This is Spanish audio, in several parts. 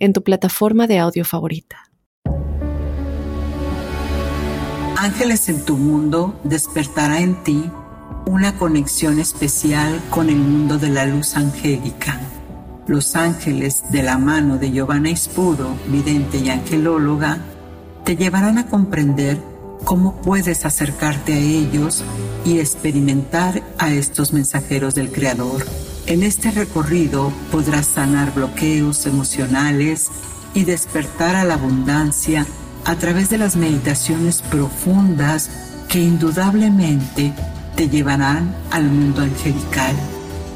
en tu plataforma de audio favorita. Ángeles en tu mundo despertará en ti una conexión especial con el mundo de la luz angélica. Los ángeles de la mano de Giovanna Ispuro, vidente y angelóloga, te llevarán a comprender cómo puedes acercarte a ellos y experimentar a estos mensajeros del Creador en este recorrido podrás sanar bloqueos emocionales y despertar a la abundancia a través de las meditaciones profundas que indudablemente te llevarán al mundo angelical,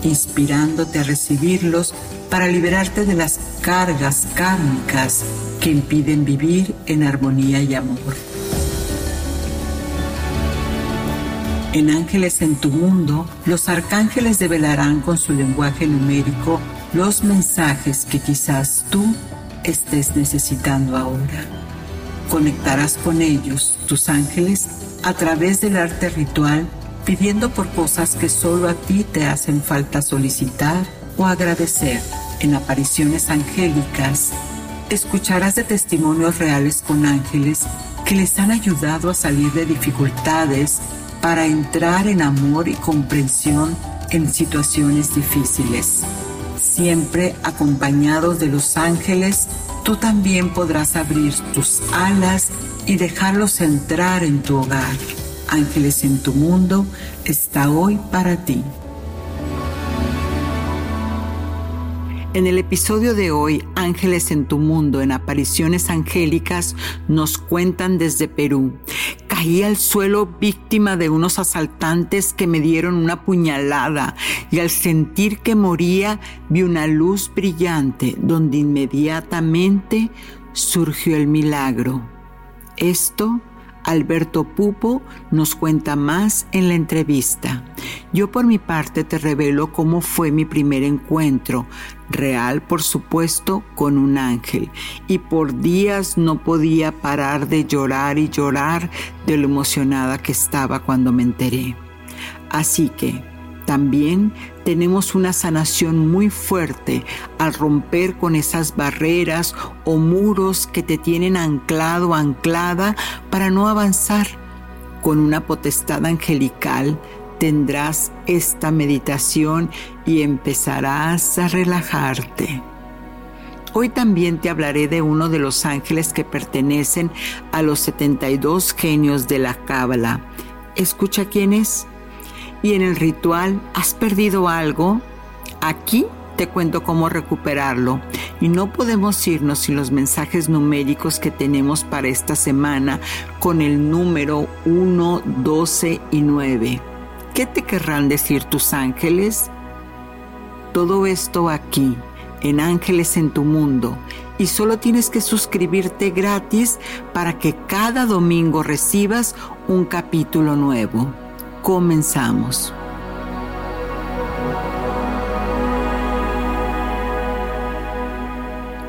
inspirándote a recibirlos para liberarte de las cargas kármicas que impiden vivir en armonía y amor. En Ángeles en tu mundo, los arcángeles develarán con su lenguaje numérico los mensajes que quizás tú estés necesitando ahora. Conectarás con ellos, tus ángeles, a través del arte ritual, pidiendo por cosas que solo a ti te hacen falta solicitar o agradecer. En apariciones angélicas, escucharás de testimonios reales con ángeles que les han ayudado a salir de dificultades para entrar en amor y comprensión en situaciones difíciles. Siempre acompañados de los ángeles, tú también podrás abrir tus alas y dejarlos entrar en tu hogar. Ángeles en tu mundo está hoy para ti. En el episodio de hoy, Ángeles en tu mundo, en apariciones angélicas, nos cuentan desde Perú Caí al suelo víctima de unos asaltantes que me dieron una puñalada y al sentir que moría vi una luz brillante donde inmediatamente surgió el milagro. Esto Alberto Pupo nos cuenta más en la entrevista. Yo por mi parte te revelo cómo fue mi primer encuentro, real por supuesto, con un ángel. Y por días no podía parar de llorar y llorar de lo emocionada que estaba cuando me enteré. Así que también tenemos una sanación muy fuerte al romper con esas barreras o muros que te tienen anclado anclada para no avanzar. Con una potestad angelical tendrás esta meditación y empezarás a relajarte. Hoy también te hablaré de uno de los ángeles que pertenecen a los 72 genios de la Cábala. Escucha quién es y en el ritual has perdido algo, aquí te cuento cómo recuperarlo. Y no podemos irnos sin los mensajes numéricos que tenemos para esta semana con el número 1, 12 y 9. ¿Qué te querrán decir tus ángeles? Todo esto aquí, en Ángeles en tu Mundo. Y solo tienes que suscribirte gratis para que cada domingo recibas un capítulo nuevo comenzamos.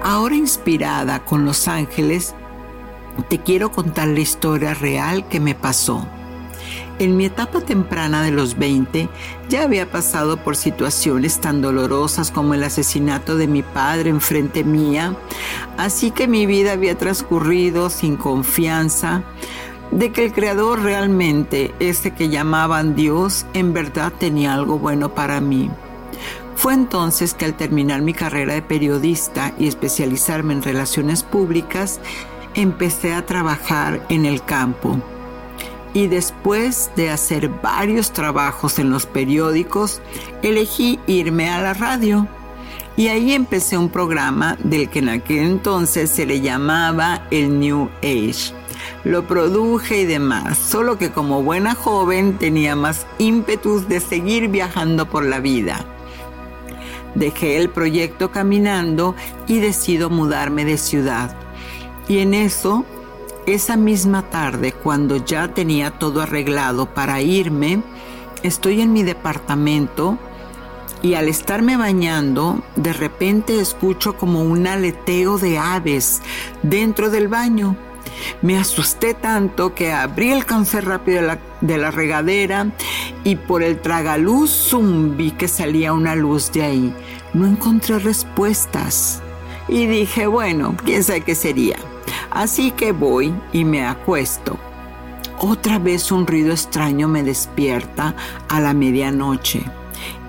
Ahora inspirada con los ángeles, te quiero contar la historia real que me pasó. En mi etapa temprana de los 20 ya había pasado por situaciones tan dolorosas como el asesinato de mi padre en frente mía, así que mi vida había transcurrido sin confianza, de que el Creador realmente, ese que llamaban Dios, en verdad tenía algo bueno para mí. Fue entonces que al terminar mi carrera de periodista y especializarme en relaciones públicas, empecé a trabajar en el campo. Y después de hacer varios trabajos en los periódicos, elegí irme a la radio. Y ahí empecé un programa del que en aquel entonces se le llamaba el New Age lo produje y demás, solo que como buena joven tenía más ímpetus de seguir viajando por la vida. Dejé el proyecto caminando y decido mudarme de ciudad. Y en eso, esa misma tarde, cuando ya tenía todo arreglado para irme, estoy en mi departamento y al estarme bañando, de repente escucho como un aleteo de aves dentro del baño. Me asusté tanto que abrí el cáncer rápido de la, regadera y por el tragaluz zumbí que salía una luz de ahí. No encontré respuestas y dije, bueno, quién sabe qué sería. Así que voy y me acuesto. Otra vez un ruido extraño me despierta a la medianoche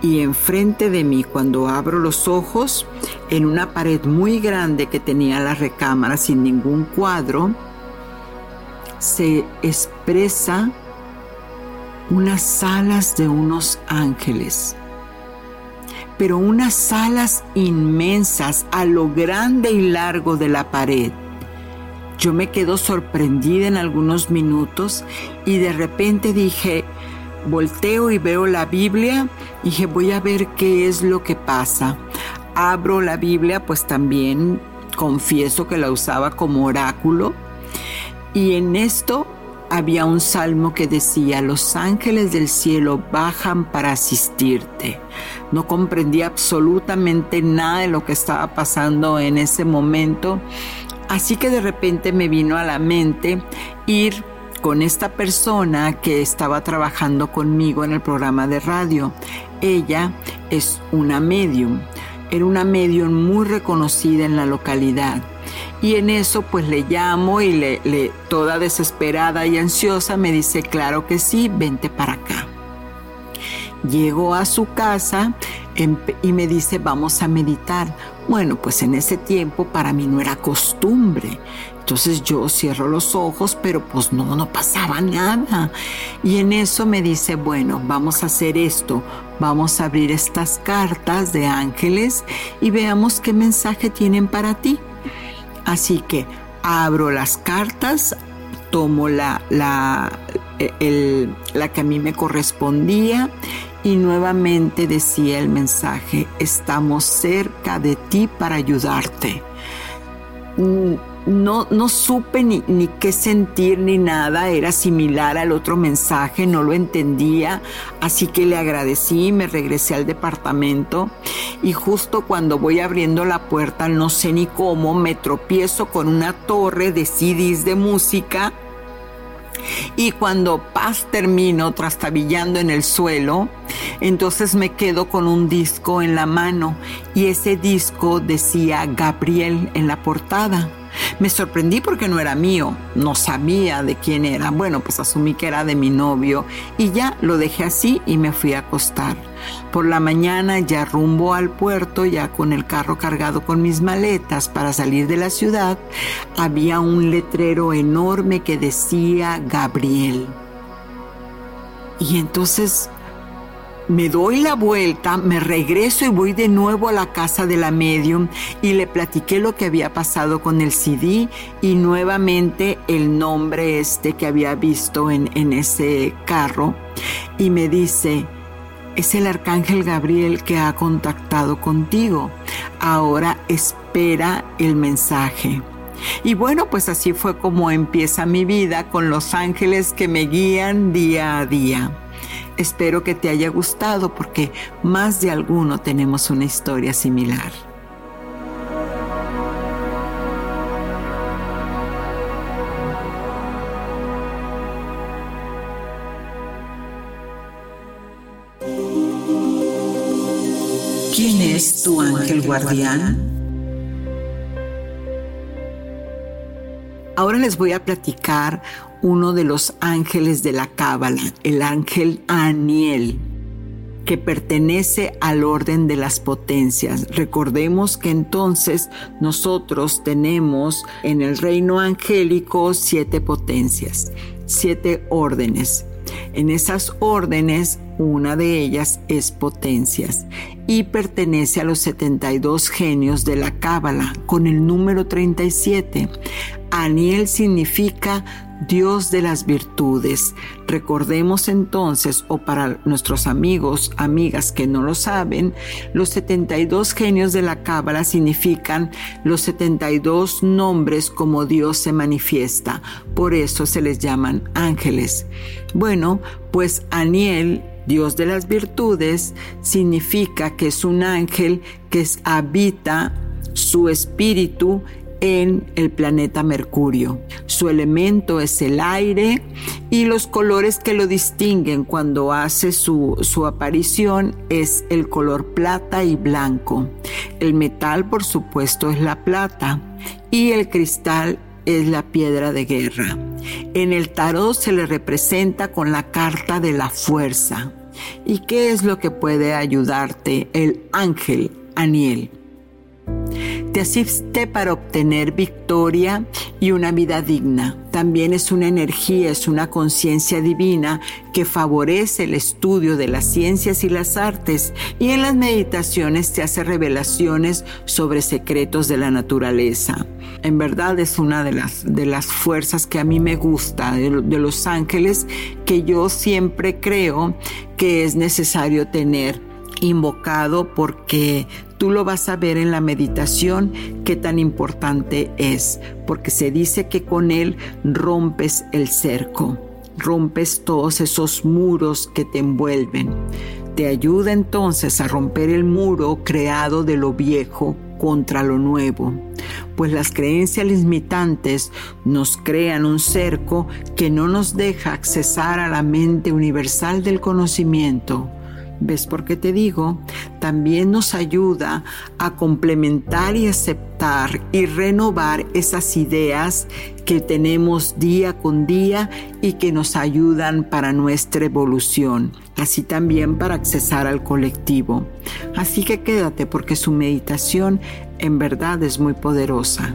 y enfrente de mí cuando abro los ojos, en una pared muy grande que tenía la recámara sin ningún cuadro, se expresa unas alas de unos ángeles, pero unas alas inmensas a lo grande y largo de la pared. Yo me quedo sorprendida en algunos minutos y de repente dije, volteo y veo la Biblia dije, voy a ver qué es lo que pasa. Abro la Biblia, pues también confieso que la usaba como oráculo. Y en esto había un salmo que decía, los ángeles del cielo bajan para asistirte. No comprendía absolutamente nada de lo que estaba pasando en ese momento. Así que de repente me vino a la mente ir con esta persona que estaba trabajando conmigo en el programa de radio. Ella es una medium, era una medium muy reconocida en la localidad. Y en eso pues le llamo y le, toda desesperada y ansiosa me dice, claro que sí, vente para acá. Llego a su casa y me dice, vamos a meditar. Bueno, pues en ese tiempo para mí no era costumbre. Entonces yo cierro los ojos, pero pues no, no pasaba nada. Y en eso me dice, bueno, vamos a hacer esto, vamos a abrir estas cartas de ángeles y veamos qué mensaje tienen para ti. Así que abro las cartas, tomo la, la, la que a mí me correspondía y nuevamente decía el mensaje, estamos cerca de ti para ayudarte. Mm, no, no supe ni, ni, qué sentir ni nada, era similar al otro mensaje, no lo entendía, así que le agradecí, me regresé al departamento y justo cuando voy abriendo la puerta, no sé ni cómo, me tropiezo con una torre de CDs de música y cuando paz termino trastabillando en el suelo, entonces me quedo con un disco en la mano y ese disco decía Gabriel en la portada. Me sorprendí porque no era mío, no sabía de quién era. Bueno, pues asumí que era de mi novio y ya lo dejé así y me fui a acostar. Por la mañana ya rumbo al puerto, ya con el carro cargado con mis maletas para salir de la ciudad, había un letrero enorme que decía Gabriel. Y entonces me doy la vuelta, me regreso y voy de nuevo a la casa de la medium y le platiqué lo que había pasado con el CD y nuevamente el nombre este que había visto en, en ese carro y me dice, es el arcángel Gabriel que ha contactado contigo. Ahora espera el mensaje. Y bueno, pues así fue como empieza mi vida con los ángeles que me guían día a día. Espero que te haya gustado porque más de alguno tenemos una historia similar. ¿Quién es tu ángel guardián? Ahora les voy a platicar uno de los ángeles de la Cábala, el ángel Aniel, que pertenece al orden de las potencias. Recordemos que entonces nosotros tenemos en el reino angélico siete potencias, siete órdenes. En esas órdenes, una de ellas es potencias y pertenece a los 72 genios de la Cábala con el número 37. Aniel significa Dios de las virtudes. Recordemos entonces, o para nuestros amigos, amigas que no lo saben, los 72 genios de la Cábala significan los 72 nombres como Dios se manifiesta. Por eso se les llaman ángeles. Bueno, pues Aniel Dios de las virtudes significa que es un ángel que habita su espíritu en el planeta Mercurio. Su elemento es el aire y los colores que lo distinguen cuando hace su, su, aparición es el color plata y blanco. El metal, por supuesto, es la plata y el cristal es la piedra de guerra. En el tarot se le representa con la carta de la fuerza. ¿Y qué es lo que puede ayudarte el ángel Aniel? Te asiste para obtener victoria y una vida digna. También es una energía, es una conciencia divina que favorece el estudio de las ciencias y las artes y en las meditaciones te hace revelaciones sobre secretos de la naturaleza. En verdad es una de las, de las fuerzas que a mí me gusta de, de los ángeles que yo siempre creo que es necesario tener invocado porque tú lo vas a ver en la meditación qué tan importante es, porque se dice que con él rompes el cerco, rompes todos esos muros que te envuelven. Te ayuda entonces a romper el muro creado de lo viejo contra lo nuevo, pues las creencias limitantes nos crean un cerco que no nos deja accesar a la mente universal del conocimiento ¿Ves por qué te digo? También nos ayuda a complementar y aceptar y renovar esas ideas que tenemos día con día y que nos ayudan para nuestra evolución, así también para accesar al colectivo. Así que quédate porque su meditación en verdad es muy poderosa.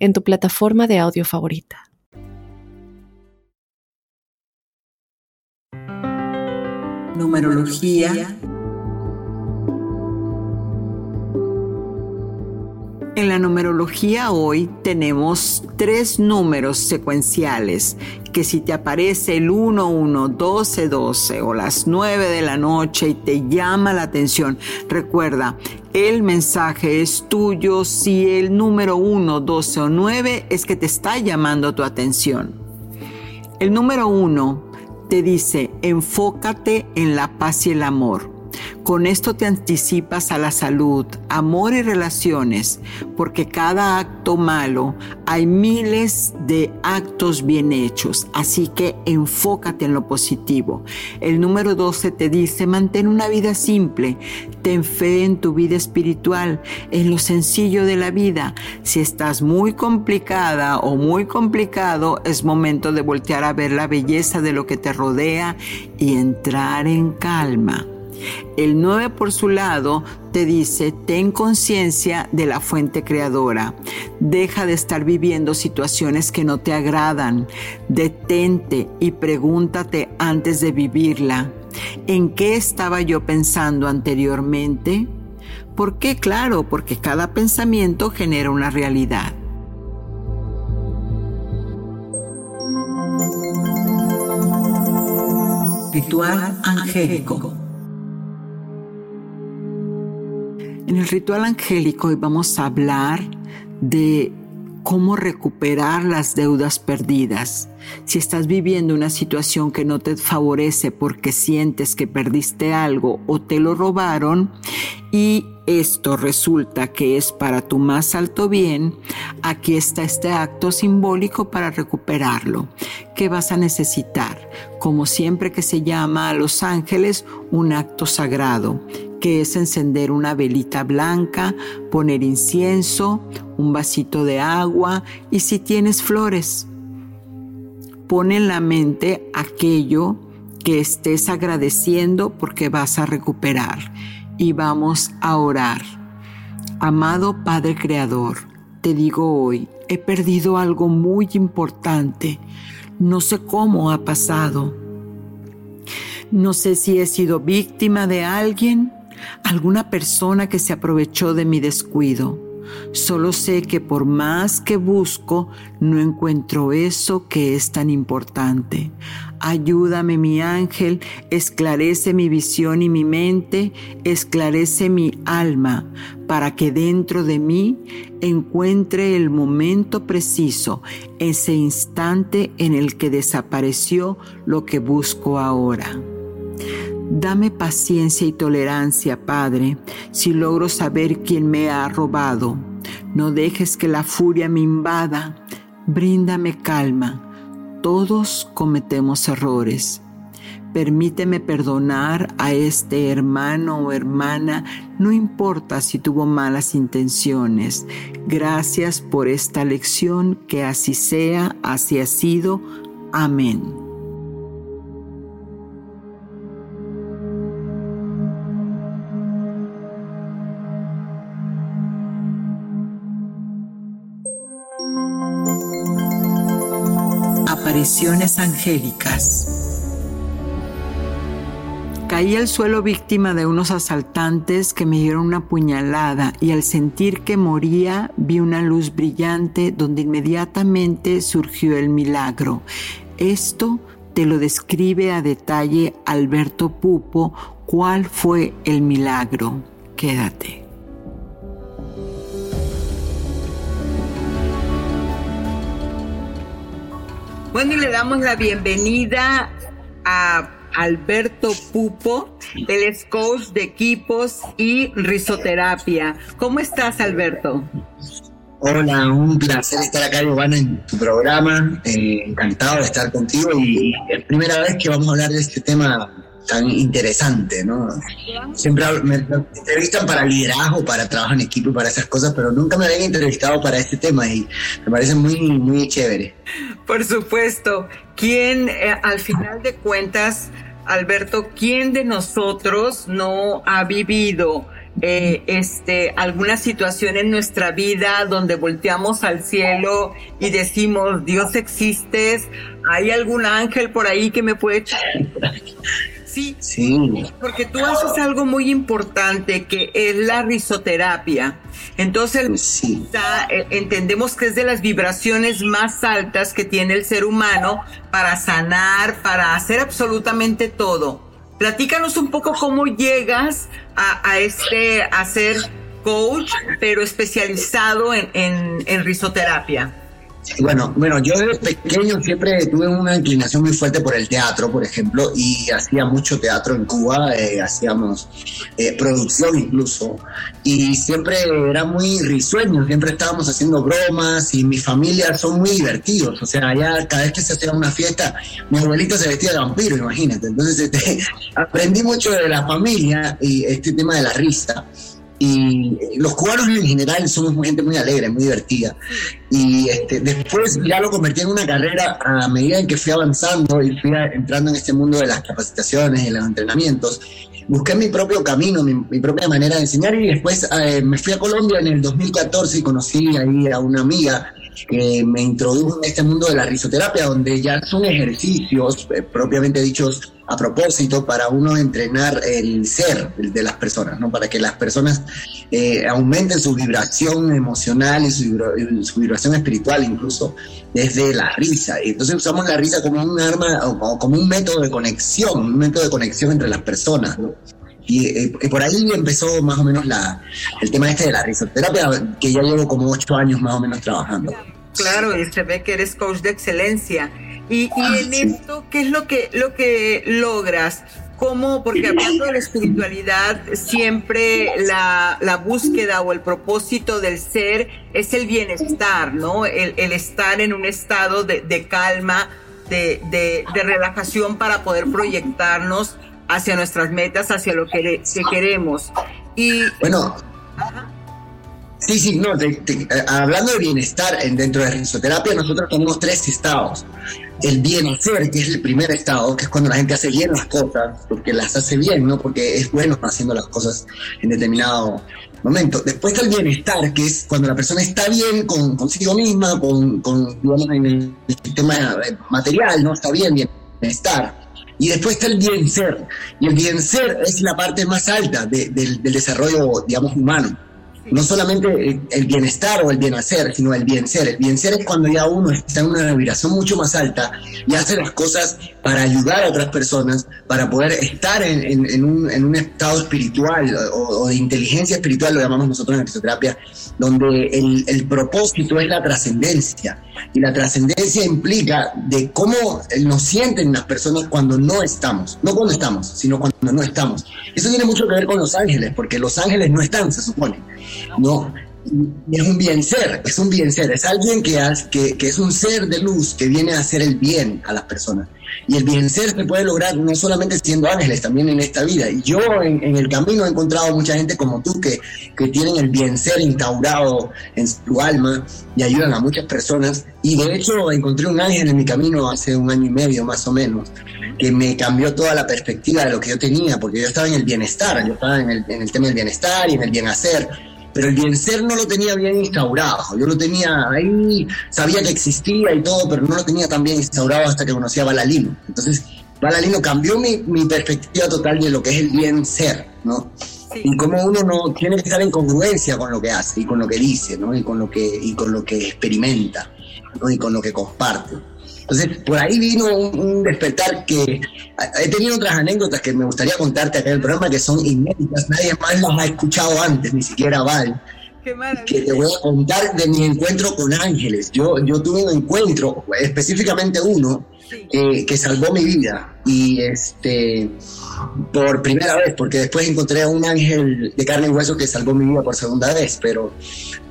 en tu plataforma de audio favorita. Numerología. En la numerología hoy tenemos tres números secuenciales que si te aparece el 1, 1, 12, 12 o las 9 de la noche y te llama la atención, recuerda, el mensaje es tuyo si el número 1, 12 o 9 es que te está llamando tu atención. El número 1 te dice, enfócate en la paz y el amor. Con esto te anticipas a la salud, amor y relaciones, porque cada acto malo hay miles de actos bien hechos, así que enfócate en lo positivo. El número 12 te dice, mantén una vida simple, ten fe en tu vida espiritual, en lo sencillo de la vida. Si estás muy complicada o muy complicado, es momento de voltear a ver la belleza de lo que te rodea y entrar en calma. El 9 por su lado te dice, ten conciencia de la fuente creadora. Deja de estar viviendo situaciones que no te agradan. Detente y pregúntate antes de vivirla. ¿En qué estaba yo pensando anteriormente? ¿Por qué? Claro, porque cada pensamiento genera una realidad. Ritual angélico. En el ritual angélico hoy vamos a hablar de cómo recuperar las deudas perdidas. Si estás viviendo una situación que no te favorece porque sientes que perdiste algo o te lo robaron y esto resulta que es para tu más alto bien, aquí está este acto simbólico para recuperarlo. ¿Qué vas a necesitar? Como siempre que se llama a los ángeles, un acto sagrado, que es encender una velita blanca, poner incienso, un vasito de agua y si tienes flores. Pon en la mente aquello que estés agradeciendo porque vas a recuperar y vamos a orar. Amado Padre Creador, te digo hoy, he perdido algo muy importante. No sé cómo ha pasado. No sé si he sido víctima de alguien, alguna persona que se aprovechó de mi descuido Solo sé que por más que busco, no encuentro eso que es tan importante. Ayúdame, mi ángel, esclarece mi visión y mi mente, esclarece mi alma, para que dentro de mí encuentre el momento preciso, ese instante en el que desapareció lo que busco ahora. Dame paciencia y tolerancia, Padre, si logro saber quién me ha robado. No dejes que la furia me invada. Bríndame calma. Todos cometemos errores. Permíteme perdonar a este hermano o hermana, no importa si tuvo malas intenciones. Gracias por esta lección, que así sea, así ha sido. Amén. Apariciones angélicas. Caí al suelo víctima de unos asaltantes que me dieron una puñalada y al sentir que moría vi una luz brillante donde inmediatamente surgió el milagro. Esto te lo describe a detalle Alberto Pupo cuál fue el milagro. Quédate. Bueno, y le damos la bienvenida a Alberto Pupo, del coach de equipos y risoterapia. ¿Cómo estás, Alberto? Hola, un placer estar acá, Giovanna, en tu programa. Eh, encantado de estar contigo y es primera vez que vamos a hablar de este tema tan interesante, ¿no? Siempre me, entrevistan para liderazgo, para trabajo en equipo para esas cosas, pero nunca me habían entrevistado para este tema y me parece muy, muy chévere. Por supuesto. ¿Quién, eh, al final de cuentas, Alberto, quién de nosotros no ha vivido eh, este, alguna situación en nuestra vida donde volteamos al cielo y decimos, Dios existes, hay algún ángel por ahí que me puede echar? Sí, sí. Porque tú haces algo muy importante que es la risoterapia. Entonces, eh, entendemos que es de las vibraciones más altas que tiene el ser humano para sanar, para hacer absolutamente todo. Platícanos un poco cómo llegas a, este, a ser coach, pero especializado en, en risoterapia. Bueno, bueno, yo desde pequeño siempre tuve una inclinación muy fuerte por el teatro, por ejemplo, y hacía mucho teatro en Cuba, eh, hacíamos eh, producción incluso, y siempre era muy risueño, siempre estábamos haciendo bromas y mi familia son muy divertidos, o sea, ya cada vez que se hacía una fiesta, mi abuelito se vestía de vampiro, imagínate, entonces este, aprendí mucho de la familia y este tema de la risa. Y los cubanos en general somos gente muy alegre, muy divertida. Y este, después ya lo convertí en una carrera a medida en que fui avanzando y fui entrando en este mundo de las capacitaciones y los entrenamientos. Busqué mi propio camino, mi, propia manera de enseñar y después eh, me fui a Colombia en el 2014 y conocí ahí a una amiga que me introdujo en este mundo de la risoterapia, donde ya son ejercicios eh, propiamente dichos a propósito para uno entrenar el ser de las personas, ¿no? Para que las personas eh, aumenten su vibración emocional y su, vibración espiritual incluso desde la risa. Entonces usamos la risa como un arma o como un método de conexión, un método de conexión entre las personas, ¿no? Y, eh, por ahí empezó más o menos la, el tema este de la risoterapia, que ya llevo como ocho años más o menos trabajando. Claro, y se ve que eres coach de excelencia. Y, ah, en esto, ¿qué es lo que, lo que logras? cómo, porque hablando de la espiritualidad, siempre la, la, búsqueda o el propósito del ser es el bienestar, ¿no? El, el estar en un estado de, de calma, de, de, de, relajación para poder proyectarnos hacia nuestras metas, hacia lo que, que queremos. Y, bueno, sí, sí, no, eh, hablando de bienestar dentro de la risoterapia, nosotros tenemos tres estados el bien hacer, que es el primer estado, que es cuando la gente hace bien las cosas, porque las hace bien, no porque es bueno haciendo las cosas en determinado momento. Después está el bienestar, que es cuando la persona está bien con, consigo misma, con, con en el sistema material, ¿no? Está bien, bienestar. Y después está el bien ser. Y el bien ser es la parte más alta del desarrollo, digamos, humano no solamente el bienestar o el bien hacer, sino el bien ser. El bien ser es cuando ya uno está en una vibración mucho más alta y hace las cosas para ayudar a otras personas, para poder estar en, un, estado espiritual o, de inteligencia espiritual, lo llamamos nosotros en fisioterapia, donde el, el propósito es la trascendencia. Y la trascendencia implica de cómo nos sienten las personas cuando no estamos, no cuando estamos, sino cuando no estamos. Eso tiene mucho que ver con los ángeles, porque los ángeles no están, se supone. No, es un bien ser, es un bien ser, es alguien que, que, que, es un ser de luz que viene a hacer el bien a las personas. Y el bien ser se puede lograr no solamente siendo ángeles, también en esta vida. Y yo en, el camino he encontrado mucha gente como tú que, que tienen el bien ser instaurado en su alma y ayudan a muchas personas. Y de hecho encontré un ángel en mi camino hace un año y medio más o menos, que me cambió toda la perspectiva de lo que yo tenía, porque yo estaba en el bienestar, yo estaba en el, en el tema del bienestar y en el bien hacer pero el bien ser no lo tenía bien instaurado. Yo lo tenía ahí, sabía que existía y todo, pero no lo tenía tan bien instaurado hasta que conocí a Balalino. Entonces, Balalino cambió mi, mi perspectiva total de lo que es el bien ser, ¿no? Y cómo uno no tiene que estar en congruencia con lo que hace y con lo que dice, ¿no? Y con lo que, y con lo que experimenta, ¿no? Y con lo que comparte. Entonces, por ahí vino un, despertar que he tenido otras anécdotas que me gustaría contarte acá en el programa que son inéditas, nadie más las ha escuchado antes, ni siquiera Val. que te voy a contar de mi encuentro con ángeles. Yo, yo tuve un encuentro, específicamente uno, que salvó mi vida. Y este, por primera vez, porque después encontré a un ángel de carne y hueso que salvó mi vida por segunda vez, pero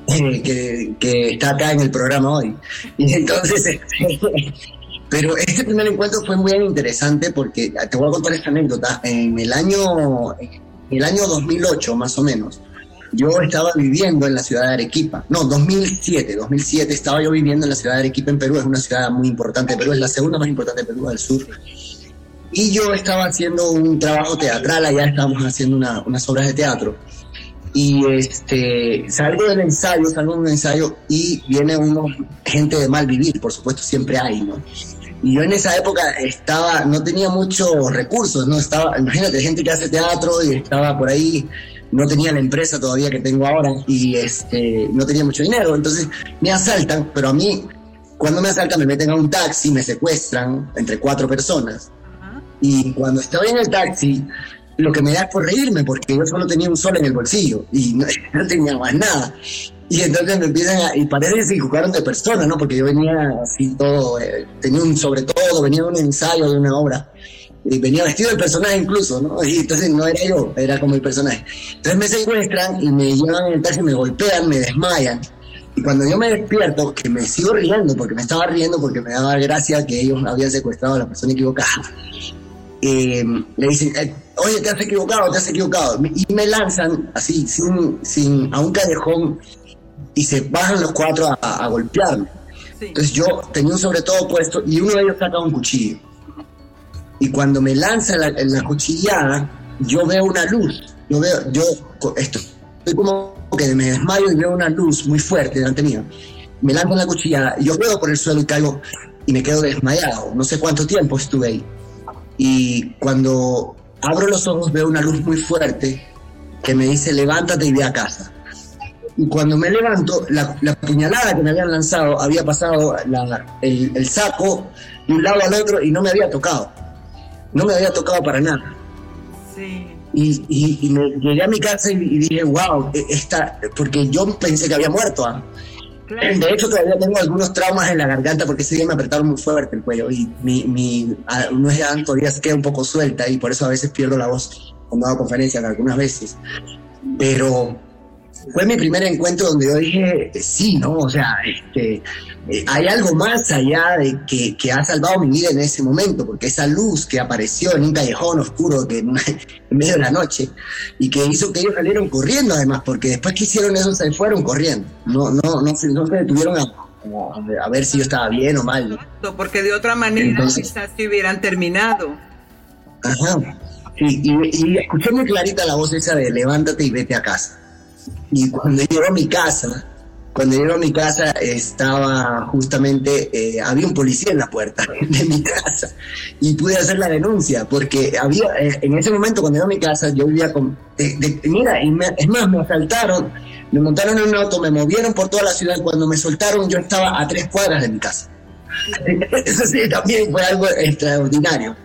eh, que, que, está acá en el programa hoy. Y entonces, este, pero este primer encuentro fue muy interesante porque te voy a contar esta anécdota. En el año, en el año 2008, más o menos, yo estaba viviendo en la ciudad de Arequipa. No, 2007, 2007 estaba yo viviendo en la ciudad de Arequipa en Perú. Es una ciudad muy importante de Perú, es la segunda más importante de Perú del sur. Y yo estaba haciendo un trabajo teatral, allá estábamos haciendo unas obras de teatro. Y este, salgo del ensayo, salgo de un ensayo y viene uno, gente de mal vivir, por supuesto, siempre hay, ¿no? Y yo en esa época estaba, no tenía muchos recursos, ¿no? Estaba, imagínate, gente que hace teatro y estaba por ahí, no tenía la empresa todavía que tengo ahora y este, no tenía mucho dinero. Entonces me asaltan, pero a mí, cuando me asaltan, me meten a un taxi, me secuestran entre cuatro personas y cuando estaba en el taxi, lo que me da es por reírme, porque yo solo tenía un sol en el bolsillo y no, tenía más nada. Y entonces me empiezan a, y parece que se jugaron de personas, ¿no? Porque yo venía así todo, eh, tenía un sobre todo, venía de un ensayo de una obra. Y venía vestido del personaje incluso, ¿no? Y entonces no era yo, era como el personaje. Entonces me secuestran y me llevan en el taxi, me golpean, me desmayan. Y cuando yo me despierto, que me sigo riendo, porque me estaba riendo, porque me daba gracia que ellos habían secuestrado a la persona equivocada eh, le dicen, eh, oye, te has equivocado, te has equivocado. Y me lanzan así, sin, sin, a un callejón y se bajan los cuatro a, golpearme. Entonces yo tenía un sobre todo puesto y uno de ellos saca un cuchillo. Y cuando me lanza la, la cuchillada, yo veo una luz. Yo veo, yo esto, estoy como que me desmayo y veo una luz muy fuerte delante mío. Me lanzan la cuchillada, yo veo por el suelo y caigo y me quedo desmayado. No sé cuánto tiempo estuve ahí y cuando abro los ojos veo una luz muy fuerte que me dice levántate y ve a casa. Y cuando me levanto, la, puñalada que me habían lanzado había pasado el, saco de un lado al otro y no me había tocado. No me había tocado para nada. Y, me llegué a mi casa y, dije, wow, e, esta, porque yo pensé que había muerto. ¿ah? De hecho, todavía tengo algunos traumas en la garganta porque ese día me apretaron muy fuerte el cuello y mi, mi nuez todavía se queda un poco suelta y por eso a veces pierdo la voz cuando hago conferencias algunas veces. Pero fue mi primer encuentro donde yo dije, sí, ¿no? O sea, este, eh, hay algo más allá de que, que, ha salvado mi vida en ese momento, porque esa luz que apareció en un callejón oscuro en, medio de la noche y que hizo que ellos salieron corriendo además, porque después que hicieron eso se fueron corriendo, no, no, no, se, no se detuvieron a, a, ver si yo estaba bien o mal. Porque de otra manera quizás se hubieran terminado. Ajá. Y, y, y escuché muy clarita la voz esa de levántate y vete a casa. Y cuando llego a mi casa, cuando llego a mi casa estaba justamente, eh, había un policía en la puerta de mi casa y pude hacer la denuncia porque había, eh, en ese momento cuando llego a mi casa yo vivía con, mira, y es más, me asaltaron, me montaron en un auto, me movieron por toda la ciudad cuando me soltaron yo estaba a tres cuadras de mi casa. Eso sí, también fue algo extraordinario.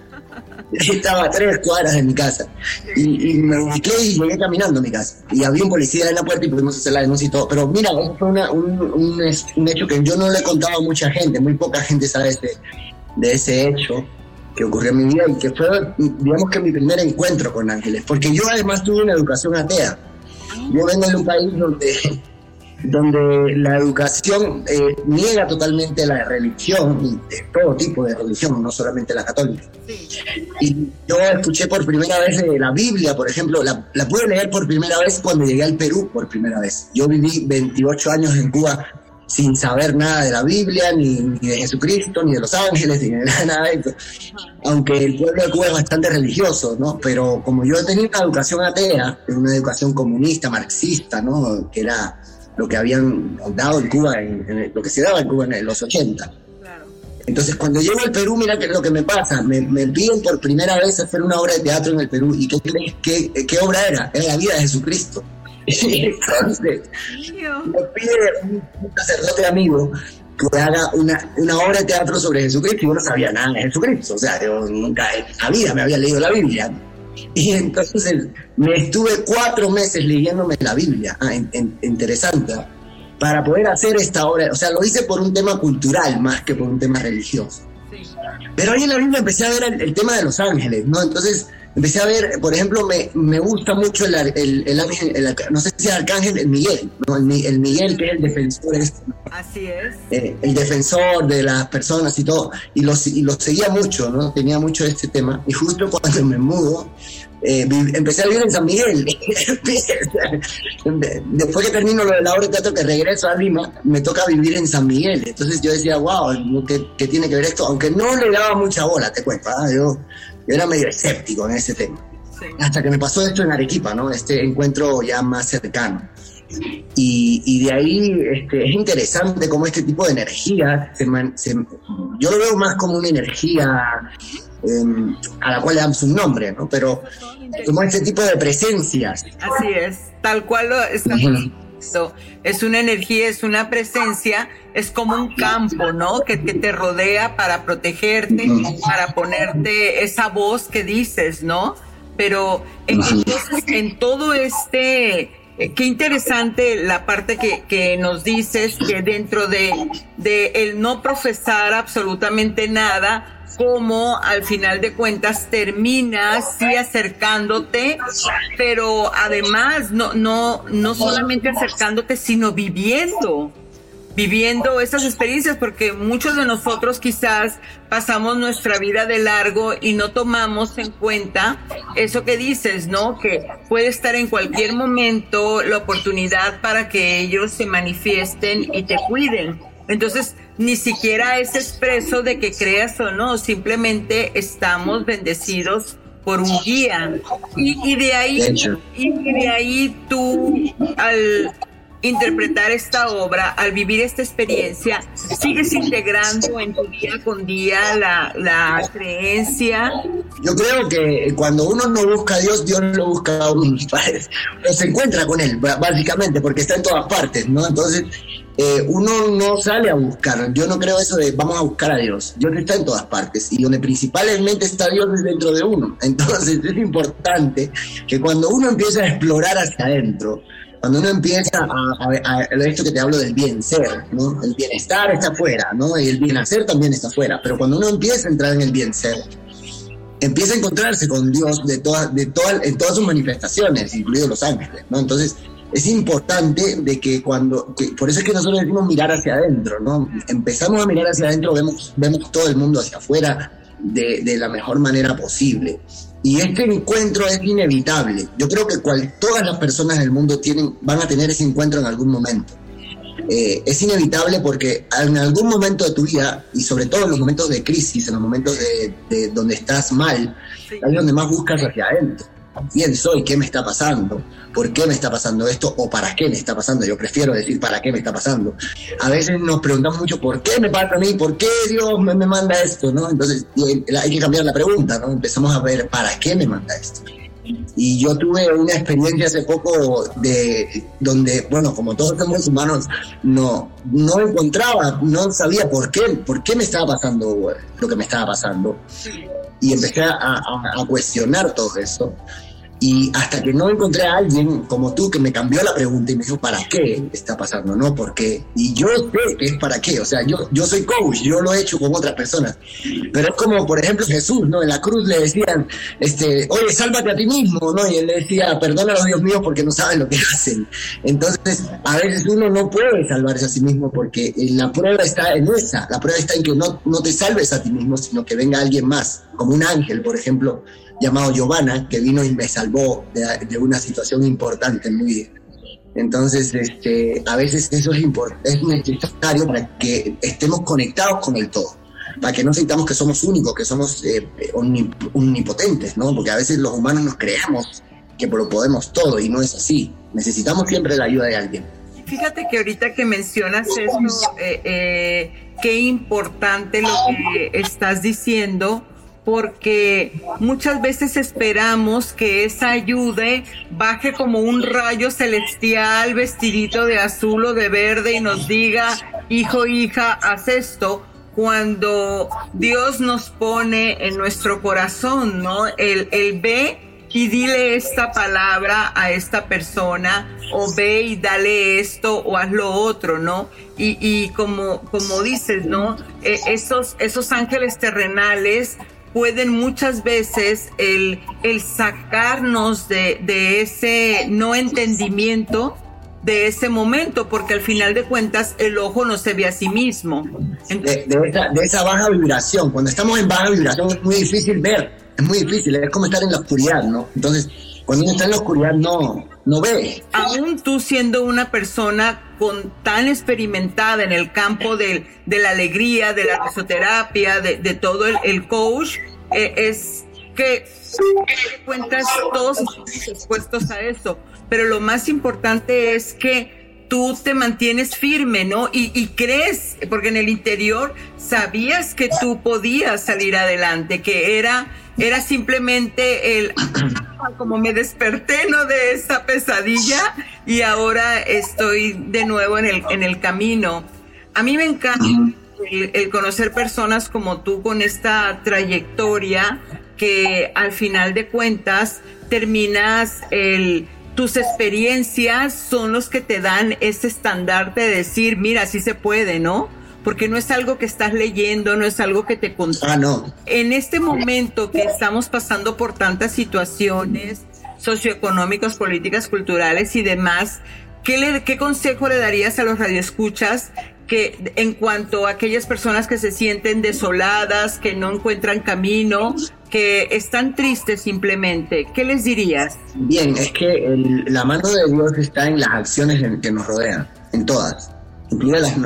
Estaba a tres cuadras de mi casa. Y, me ubiqué y llegué caminando a mi casa. Y había un policía en la puerta y pudimos hacer la denuncia y todo. Pero mira, eso fue un, hecho que yo no le he contado a mucha gente. Muy poca gente sabe de ese hecho que ocurrió en mi vida y que fue, digamos que mi primer encuentro con ángeles. Porque yo además tuve una educación atea. Yo vengo de un país donde donde la educación eh, niega totalmente la religión, de todo tipo de religión, no solamente la católica. Y yo escuché por primera vez la Biblia, por ejemplo, la, la, pude leer por primera vez cuando llegué al Perú por primera vez. Yo viví 28 años en Cuba sin saber nada de la Biblia, ni, de Jesucristo, ni de los ángeles, ni de nada de eso. Aunque el pueblo de Cuba es bastante religioso, ¿no? Pero como yo tenía una educación atea, una educación comunista, marxista, ¿no? Que era lo que habían dado en Cuba, en, lo que se daba en Cuba en los 80. Entonces, cuando llego al Perú, mira que lo que me pasa, me, me, piden por primera vez hacer una obra de teatro en el Perú. ¿Y qué qué, qué obra era? Era la vida de Jesucristo. Entonces, me pide un, sacerdote amigo que haga una, una, obra de teatro sobre Jesucristo y yo no sabía nada de Jesucristo. O sea, yo nunca en la vida me había leído la Biblia. Y entonces me estuve cuatro meses leyéndome la Biblia, ah, interesante, para poder hacer esta obra. O sea, lo hice por un tema cultural más que por un tema religioso. Pero ahí en la Biblia empecé a ver el, el tema de los ángeles, ¿no? Entonces empecé a ver, por ejemplo, me, me gusta mucho el, el, ángel, no sé si el arcángel, el Miguel, ¿no? el, Miguel que es el defensor. Este, Así es. Eh, el defensor de las personas y todo. Y lo, y lo seguía mucho, ¿no? Tenía mucho este tema. Y justo cuando me mudo, eh, empecé a vivir en San Miguel. Después que termino lo de la obra de teatro, que regreso a Lima, me toca vivir en San Miguel. Entonces yo decía, wow, ¿qué, qué tiene que ver esto? Aunque no le daba mucha bola, te cuento. ¿ah? Yo yo era medio escéptico en ese tema. Hasta que me pasó esto en Arequipa, ¿no? Este encuentro ya más cercano. Y, y de ahí este, es interesante cómo este tipo de energía, yo lo veo más como una energía em, a la cual le damos un nombre, ¿no? Pero como este tipo de presencias. Así es, tal cual lo estamos es una energía, es una presencia, es como un campo, ¿no? Que, te rodea para protegerte, para ponerte esa voz que dices, ¿no? Pero entonces en todo este, eh, qué interesante la parte que, nos dices, que dentro de, de el no profesar absolutamente nada, cómo al final de cuentas terminas sí acercándote, pero además no, no, no solamente acercándote, sino viviendo, viviendo esas experiencias, porque muchos de nosotros quizás pasamos nuestra vida de largo y no tomamos en cuenta eso que dices, ¿no? Que puede estar en cualquier momento la oportunidad para que ellos se manifiesten y te cuiden. Entonces, ni siquiera es expreso de que creas o no, simplemente estamos bendecidos por un guía. Y, de ahí, y de ahí tú, al interpretar esta obra, al vivir esta experiencia, sigues integrando en tu día con día la, la creencia. Yo creo que cuando uno no busca a Dios, Dios lo busca a uno. se encuentra con Él, básicamente, porque está en todas partes, ¿no? Entonces, eh, uno no sale a buscar. Yo no creo eso de vamos a buscar a Dios. Dios está en todas partes y donde principalmente está Dios es dentro de uno. Entonces es importante que cuando uno empieza a explorar hacia adentro, Cuando uno empieza a, a, esto que te hablo del bien ser, ¿no? El bienestar está afuera, ¿no? Y el bien hacer también está afuera. Pero cuando uno empieza a entrar en el bien ser, empieza a encontrarse con Dios de todas, de todas, en todas sus manifestaciones, incluidos los ángeles, ¿no? Entonces, es importante de que cuando, por eso es que nosotros decimos mirar hacia adentro, ¿no? Empezamos a mirar hacia adentro, vemos, vemos todo el mundo hacia afuera de, de la mejor manera posible. Y este encuentro es inevitable. Yo creo que cual, todas las personas del mundo tienen, van a tener ese encuentro en algún momento. Eh, es inevitable porque en algún momento de tu vida, y sobre todo en los momentos de crisis, en los momentos de, donde estás mal, es donde más buscas hacia adentro. ¿Quién soy? ¿Qué me está pasando? ¿Por qué me está pasando esto? ¿O para qué me está pasando? Yo prefiero decir para qué me está pasando. A veces nos preguntamos mucho por qué me pasa a mí, por qué Dios me, me manda esto, ¿no? Entonces hay que cambiar la pregunta, ¿no? Empezamos a ver para qué me manda esto. Y yo tuve una experiencia hace poco de donde, bueno, como todos seres humanos, no, no encontraba, no sabía por qué, por qué me estaba pasando lo que me estaba pasando. Y empecé a, a cuestionar todo eso. Y hasta que no encontré a alguien como tú que me cambió la pregunta y me dijo, ¿para qué está pasando? No, ¿por qué? Y yo sé que es para qué. O sea, yo, yo soy coach, yo lo he hecho con otras personas. Pero es como, por ejemplo, Jesús, ¿no? En la cruz le decían, este, oye, sálvate a ti mismo, ¿no? Y él le decía, perdónalo, Dios mío, porque no saben lo que hacen. Entonces, a veces uno no puede salvarse a sí mismo porque la prueba está en esa. La prueba está en que no, no te salves a ti mismo, sino que venga alguien más, como un ángel, por ejemplo llamado Giovanna, que vino y me salvó de, una situación importante muy entonces, este, a veces eso es, es necesario para que estemos conectados con el todo, para que no sintamos que somos únicos, que somos eh, omnipotentes, ¿no? Porque a veces los humanos nos creemos que lo podemos todo y no es así. Necesitamos siempre la ayuda de alguien. Fíjate que ahorita que mencionas eso, eh, eh, qué importante lo que estás diciendo porque muchas veces esperamos que esa ayuda baje como un rayo celestial vestidito de azul o de verde y nos diga, hijo, hija, haz esto, cuando Dios nos pone en nuestro corazón, ¿no? El, el ve y dile esta palabra a esta persona, o ve y dale esto, o haz lo otro, ¿no? Y, y como, como dices, ¿no? E, esos, esos ángeles terrenales pueden muchas veces el, el sacarnos de, de ese no entendimiento de ese momento, porque al final de cuentas el ojo no se ve a sí mismo. de, esa, de, esa, baja vibración, cuando estamos en baja vibración es muy difícil ver, es muy difícil, es como estar en la oscuridad, ¿no? Entonces, cuando uno está en la oscuridad no, no ve. Aún tú siendo una persona con tan experimentada en el campo de, de la alegría, de la risoterapia, de, de todo el, el coach, eh, es que cuentas todos expuestos a eso, pero lo más importante es que tú te mantienes firme, ¿no? Y, y, crees, porque en el interior sabías que tú podías salir adelante, que era, era simplemente el, como me desperté, ¿no? De esa pesadilla y ahora estoy de nuevo en el, en el camino. A mí me encanta el, conocer personas como tú con esta trayectoria que al final de cuentas terminas el tus experiencias son los que te dan ese estandarte de decir, mira, sí se puede, ¿no? Porque no es algo que estás leyendo, no es algo que te contaron. Ah, no. En este momento que estamos pasando por tantas situaciones socioeconómicas, políticas, culturales y demás, ¿qué, le, ¿qué consejo le darías a los radioescuchas que en cuanto a aquellas personas que se sienten desoladas, que no encuentran camino, que están tristes simplemente, ¿qué les dirías? Bien, es que la mano de Dios está en las acciones que nos rodean, en todas.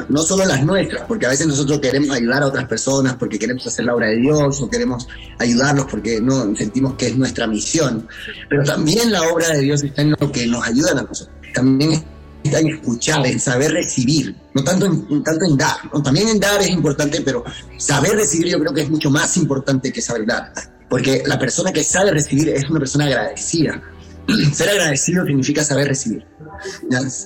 No solo las nuestras, porque a veces nosotros queremos ayudar a otras personas porque queremos hacer la obra de Dios o queremos ayudarlos porque no sentimos que es nuestra misión, pero también la obra de Dios está en lo que nos ayudan a nosotros. También en escuchar, en saber recibir, no tanto en, tanto en dar. También en dar es importante, pero saber recibir yo creo que es mucho más importante que saber dar. Porque la persona que sabe recibir es una persona agradecida. Ser agradecido significa saber recibir.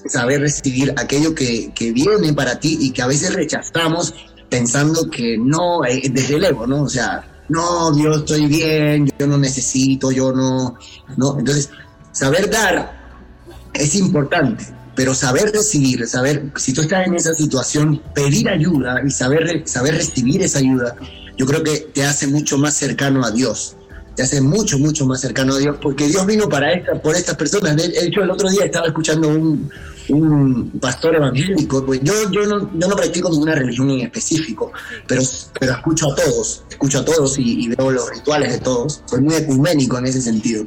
Saber recibir aquello que, que, viene para ti y que a veces rechazamos pensando que no, eh, desde el ¿no? O sea, no, yo estoy bien, yo no necesito, yo no, no. Entonces, saber dar es importante, pero saber recibir, saber, si tú estás en esa situación, pedir ayuda y saber, saber recibir esa ayuda, yo creo que te hace mucho más cercano a Dios. Te hace mucho, mucho más cercano a Dios, porque Dios vino para esta, por estas personas. De hecho, el otro día estaba escuchando un, un pastor evangélico, pues yo, yo, no, yo no practico ninguna religión en específico, pero, pero escucho a todos, escucho a todos y, y veo los rituales de todos. Soy muy ecuménico en ese sentido.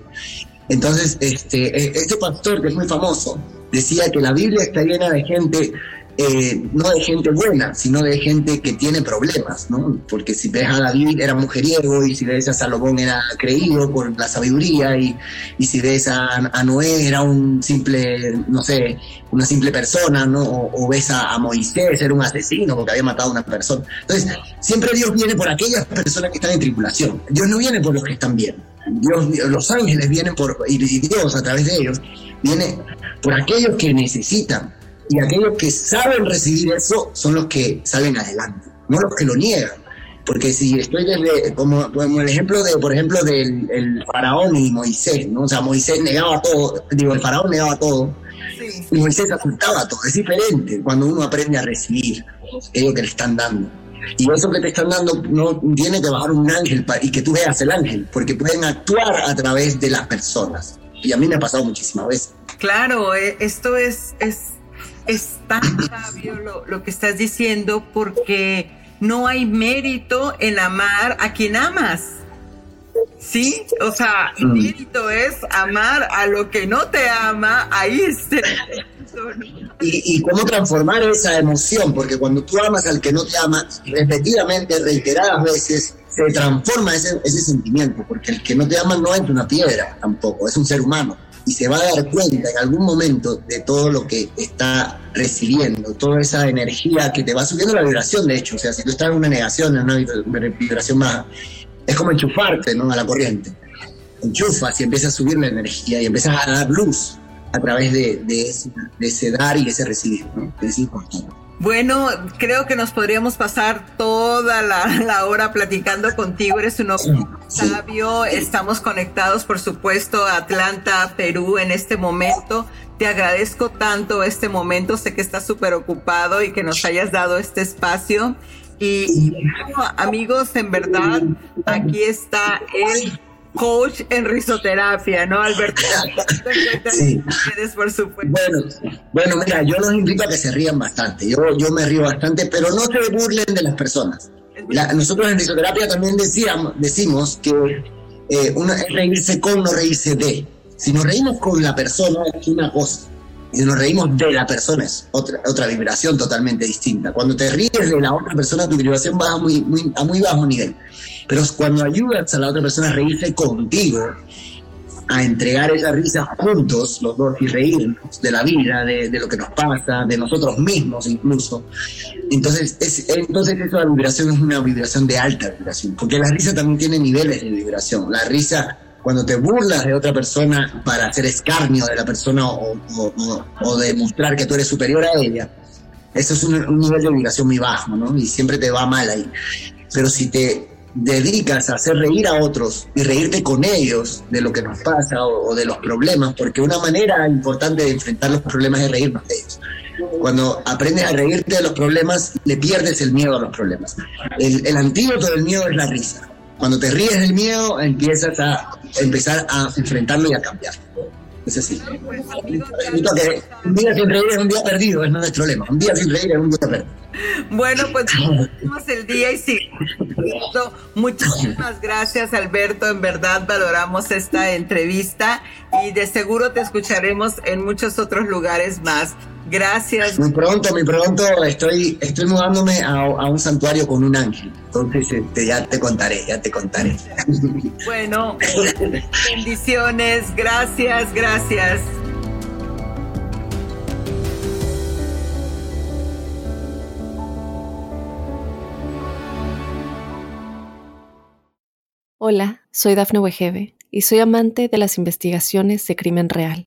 Entonces, este, e, este pastor que es muy famoso decía que la Biblia está llena de gente eh, no de gente buena, sino de gente que tiene problemas, ¿no? Porque si ves a David era mujeriego y si ves a Salomón era creído por la sabiduría y, y si ves a, Noé era un simple, no sé, una simple persona, ¿no? O, ves a, Moisés era un asesino porque había matado a una persona. Entonces, siempre Dios viene por aquellas personas que están en tribulación. Dios no viene por los que están bien. Dios, los ángeles vienen por, y Dios a través de ellos, viene por aquellos que necesitan y aquellos que saben recibir eso son los que salen adelante, no los que lo niegan. Porque si estoy desde, como, como el ejemplo de, por ejemplo, del el faraón y Moisés, ¿no? O sea, Moisés negaba todo, digo, el faraón negaba todo, y Moisés ocultaba todo. Es diferente cuando uno aprende a recibir lo que le están dando. Y eso que te están dando no tiene que bajar un ángel y que tú veas el ángel, porque pueden actuar a través de las personas. Y a mí me ha pasado muchísimas veces. Claro, eh, esto es, es es tan sabio lo, que estás diciendo porque no hay mérito en amar a quien amas. Sí, o sea, el mm. mérito es amar a lo que no te ama, ahí está. Y, y cómo transformar esa emoción, porque cuando tú amas al que no te ama, repetidamente, reiteradas veces, se transforma ese, ese sentimiento, porque el que no te ama no es una piedra tampoco, es un ser humano y se va a dar cuenta en algún momento de todo lo que está recibiendo, toda esa energía que te va subiendo la vibración, de hecho, o sea, si tú estás en una negación, en una vibración más, es como enchufarte ¿no? a la corriente. Enchufas y empieza a subir la energía y empiezas a dar luz a través de, ese, dar y ese recibir, ¿no? es importante. Bueno, creo que nos podríamos pasar toda la, hora platicando contigo. Eres un hombre sabio. Estamos conectados, por supuesto, a Atlanta, Perú, en este momento. Te agradezco tanto este momento. Sé que estás súper ocupado y que nos hayas dado este espacio. Y, amigos, en verdad, aquí está el coach en risoterapia, ¿no, Alberto? sí. por supuesto. Bueno, bueno, mira, yo los invito a que se rían bastante. Yo, yo me río bastante, pero no se burlen de las personas. nosotros en risoterapia también decíamos, decimos que eh, es reírse con, no reírse de. Si nos reímos con la persona es una cosa. Y nos reímos de la persona es otra, otra vibración totalmente distinta. Cuando te ríes de la otra persona, tu vibración va muy, muy, a muy bajo nivel. Pero cuando ayudas a la otra persona a reírse contigo, a entregar esa risa juntos, los dos, y reírnos de la vida, de, lo que nos pasa, de nosotros mismos incluso. Entonces, es, entonces esa vibración es una vibración de alta vibración, porque la risa también tiene niveles de vibración. La risa, cuando te burlas de otra persona para hacer escarnio de la persona o, o, demostrar que tú eres superior a ella, eso es un, un nivel de vibración muy bajo, ¿no? Y siempre te va mal ahí. Pero si te dedicas a hacer reír a otros y reírte con ellos de lo que nos pasa o, de los problemas, porque una manera importante de enfrentar los problemas es reírnos de ellos. Cuando aprendes a reírte de los problemas, le pierdes el miedo a los problemas. El, el antídoto del miedo es la risa. Cuando te ríes del miedo, empiezas a empezar a enfrentarlo y a cambiar. Es así. un día sin reír es un día perdido, es nuestro lema. Un día sin reír es un día perdido. Bueno, pues tenemos el día y sí. Muchísimas gracias, Alberto. En verdad valoramos esta entrevista y de seguro te escucharemos en muchos otros lugares más. Gracias. Muy pronto, muy pronto estoy, estoy mudándome a, un santuario con un ángel. Entonces este, ya te contaré, ya te contaré. Bueno, bendiciones, gracias, gracias. Hola, soy Dafne Wegebe y soy amante de las investigaciones de crimen real.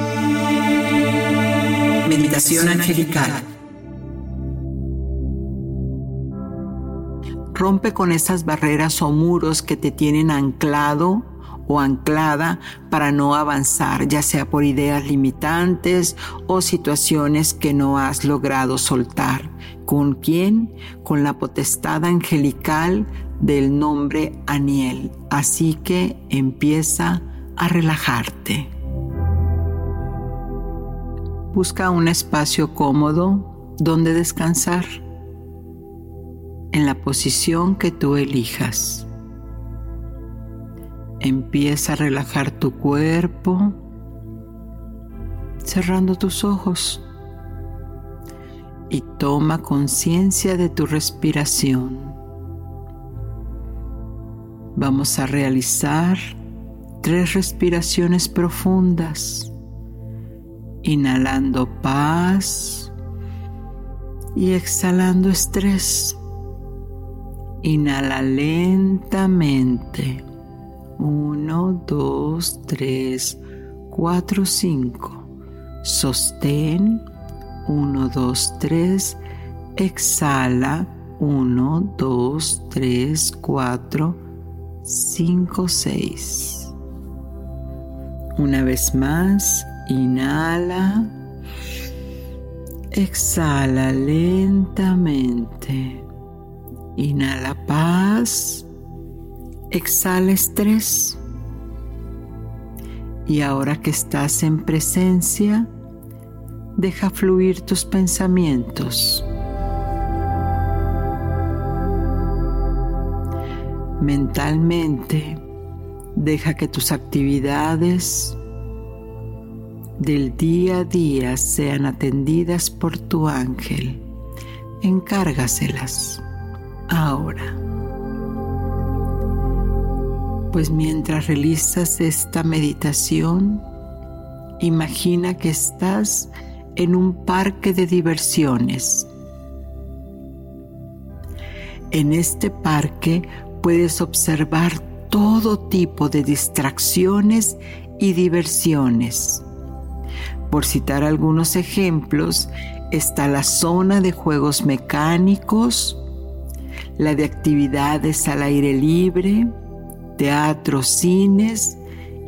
Angelical. Rompe con esas barreras o muros que te tienen anclado o anclada para no avanzar, ya sea por ideas limitantes o situaciones que no has logrado soltar. ¿Con quién? Con la potestad angelical del nombre Aniel. Así que empieza a relajarte. Busca un espacio cómodo donde descansar en la posición que tú elijas. Empieza a relajar tu cuerpo, cerrando tus ojos y toma conciencia de tu respiración. Vamos a realizar tres respiraciones profundas, inhalando paz y exhalando estrés. Inhala lentamente. 1, 2, 3, 4, 5. Sostén. 1, 2, 3. Exhala. 1, 2, 3, 4, 5, 6. Una vez más, inhala. Exhala lentamente. Inhala paz. Exhala estrés. Y ahora que estás en presencia, deja fluir tus pensamientos. Mentalmente, deja que tus actividades del día a día sean atendidas por tu ángel. Encárgaselas ahora. Pues mientras realizas esta meditación, imagina que estás en un parque de diversiones. En este parque puedes observar todo tipo de distracciones y diversiones. Por citar algunos ejemplos, está la zona de juegos mecánicos, la de actividades al aire libre, teatro, cines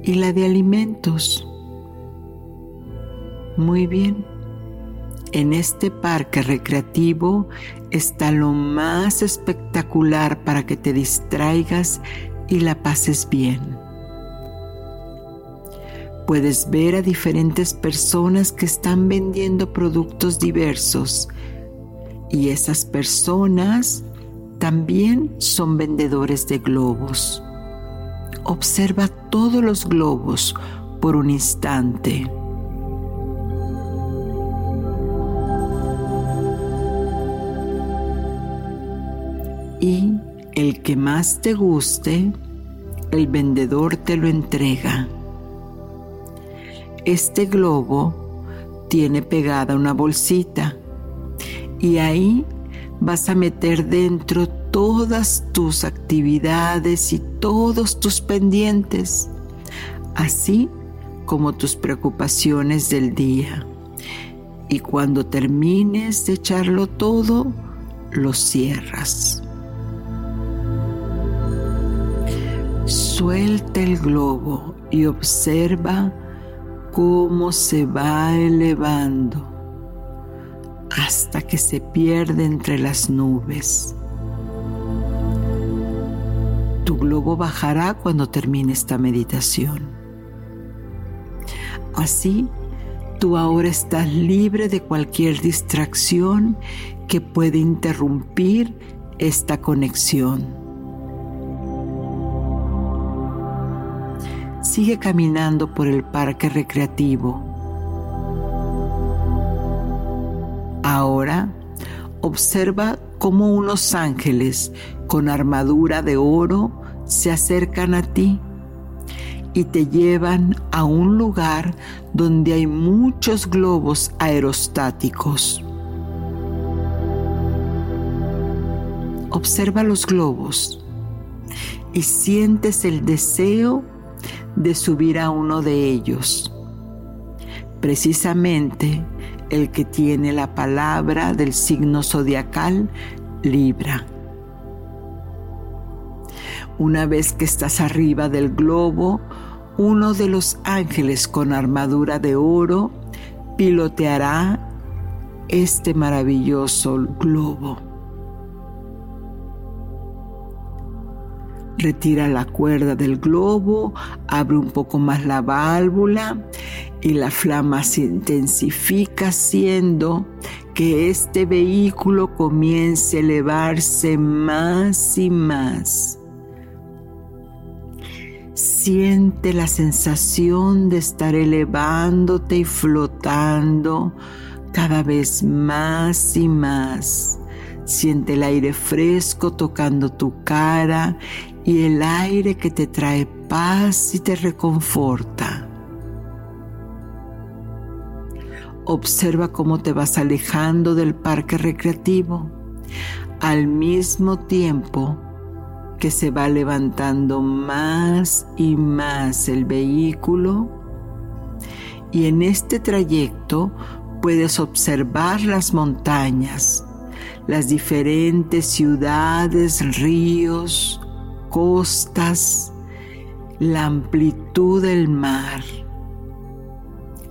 y la de alimentos. Muy bien. En este parque recreativo está lo más espectacular para que te distraigas y la pases bien. Puedes ver a diferentes personas que están vendiendo productos diversos y esas personas también son vendedores de globos. Observa todos los globos por un instante. Y el que más te guste, el vendedor te lo entrega. Este globo tiene pegada una bolsita y ahí vas a meter dentro todas tus actividades y todos tus pendientes, así como tus preocupaciones del día. Y cuando termines de echarlo todo, lo cierras. Suelta el globo y observa cómo se va elevando hasta que se pierde entre las nubes. Tu globo bajará cuando termine esta meditación. Así, tú ahora estás libre de cualquier distracción que puede interrumpir esta conexión. Sigue caminando por el parque recreativo. Ahora observa cómo unos ángeles con armadura de oro se acercan a ti y te llevan a un lugar donde hay muchos globos aerostáticos. Observa los globos y sientes el deseo de subir a uno de ellos. Precisamente el que tiene la palabra del signo zodiacal Libra. Una vez que estás arriba del globo, uno de los ángeles con armadura de oro piloteará este maravilloso globo. Retira la cuerda del globo, abre un poco más la válvula y la flama se intensifica haciendo que este vehículo comience a elevarse más y más. Siente la sensación de estar elevándote y flotando cada vez más y más. Siente el aire fresco tocando tu cara y el aire que te trae paz y te reconforta. Observa cómo te vas alejando del parque recreativo al mismo tiempo que se va levantando más y más el vehículo y en este trayecto puedes observar las montañas, las diferentes ciudades, ríos, costas, la amplitud del mar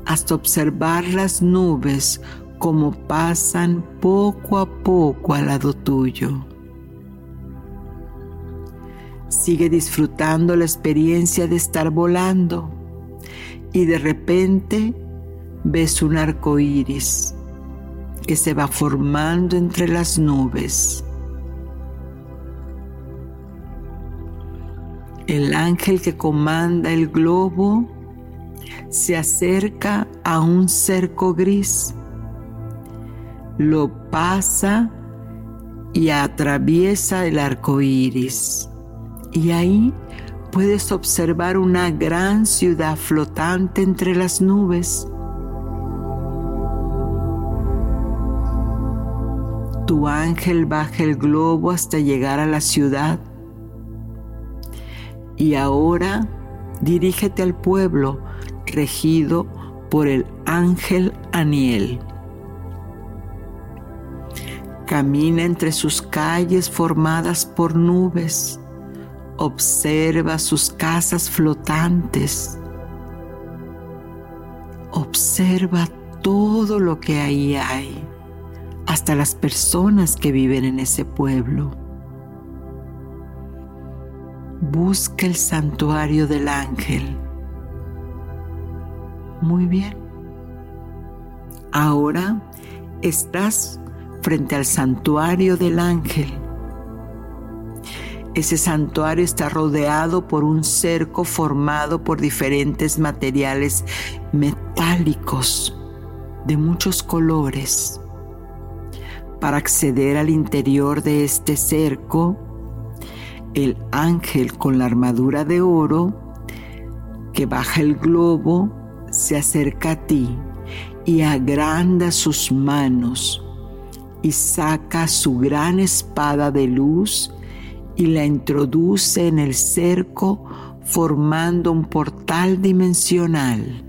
hasta observar las nubes como pasan poco a poco al lado tuyo. Sigue disfrutando la experiencia de estar volando y de repente ves un arco iris que se va formando entre las nubes. El ángel que comanda el globo se acerca a un cerco gris, lo pasa y atraviesa el arco iris. Y ahí puedes observar una gran ciudad flotante entre las nubes. Tu ángel baja el globo hasta llegar a la ciudad. Y ahora dirígete al pueblo regido por el ángel Aniel. Camina entre sus calles formadas por nubes. Observa sus casas flotantes. Observa todo lo que ahí hay, hasta las personas que viven en ese pueblo. Busca el santuario del ángel muy bien. Ahora estás frente al santuario del ángel. Ese santuario está rodeado por un cerco formado por diferentes materiales metálicos de muchos colores. Para acceder al interior de este cerco, el ángel con la armadura de oro que baja el globo se acerca a ti y agranda sus manos y saca su gran espada de luz y la introduce en el cerco formando un portal dimensional.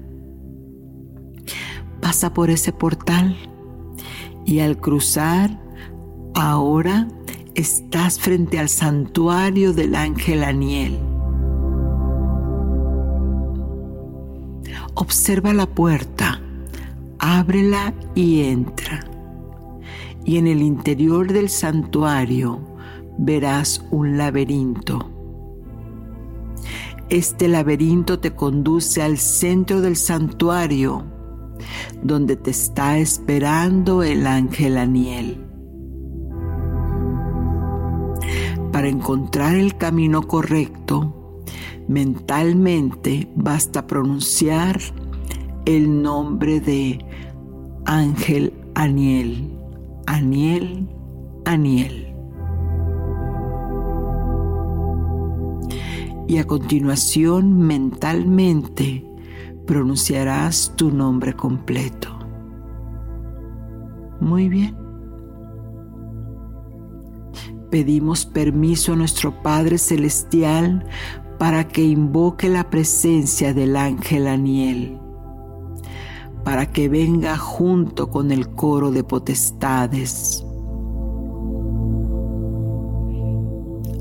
Pasa por ese portal y al cruzar, ahora estás frente al santuario del ángel Aniel Observa la puerta, ábrela y entra. Y en el interior del santuario verás un laberinto. Este laberinto te conduce al centro del santuario, donde te está esperando el ángel Aniel. Para encontrar el camino correcto, Mentalmente basta pronunciar el nombre de Ángel Aniel, Aniel, Aniel. y a continuación mentalmente pronunciarás tu nombre completo. Muy bien. Pedimos permiso a nuestro Padre Celestial para que invoque la presencia del ángel Aniel, para que venga junto con el coro de potestades.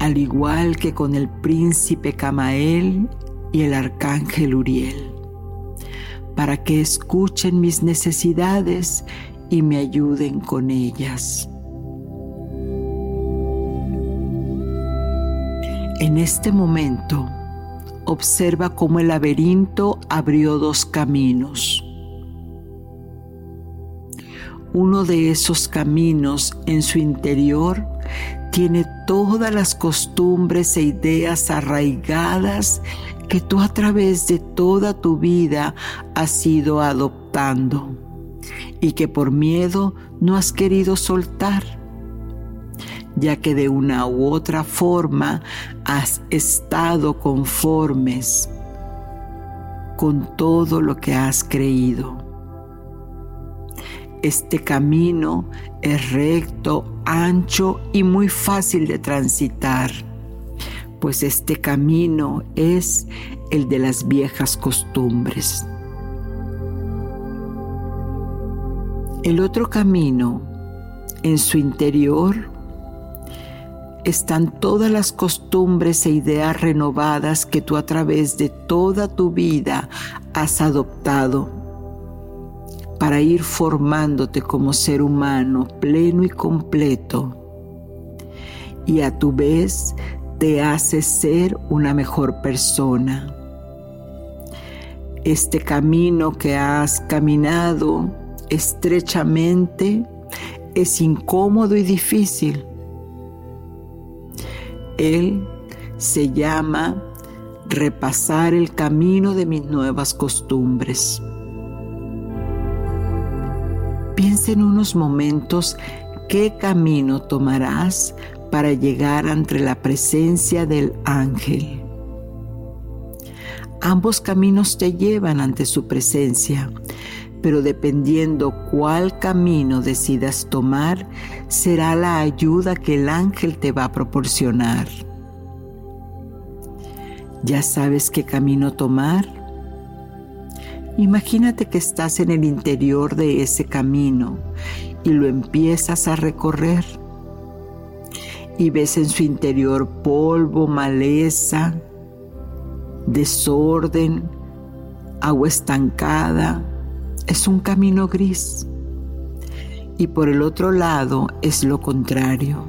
Al igual que con el príncipe Camael y el arcángel Uriel, para que escuchen mis necesidades y me ayuden con ellas. En este momento, observa cómo el laberinto abrió dos caminos. Uno de esos caminos en su interior tiene todas las costumbres e ideas arraigadas que tú a través de toda tu vida has ido adoptando y que por miedo no has querido soltar ya que de una u otra forma has estado conformes con todo lo que has creído. Este camino es recto, ancho y muy fácil de transitar, pues este camino es el de las viejas costumbres. El otro camino en su interior están todas las costumbres e ideas renovadas que tú a través de toda tu vida has adoptado para ir formándote como ser humano pleno y completo y a tu vez te hace ser una mejor persona. Este camino que has caminado estrechamente es incómodo y difícil él se llama repasar el camino de mis nuevas costumbres. Piensa en unos momentos qué camino tomarás para llegar ante la presencia del ángel. Ambos caminos te llevan ante su presencia, pero dependiendo cuál camino decidas tomar, será la ayuda que el ángel te va a proporcionar. ¿Ya sabes qué camino tomar? Imagínate que estás en el interior de ese camino y lo empiezas a recorrer y ves en su interior polvo, maleza, desorden, agua estancada, es un camino gris. Y por el otro lado es lo contrario,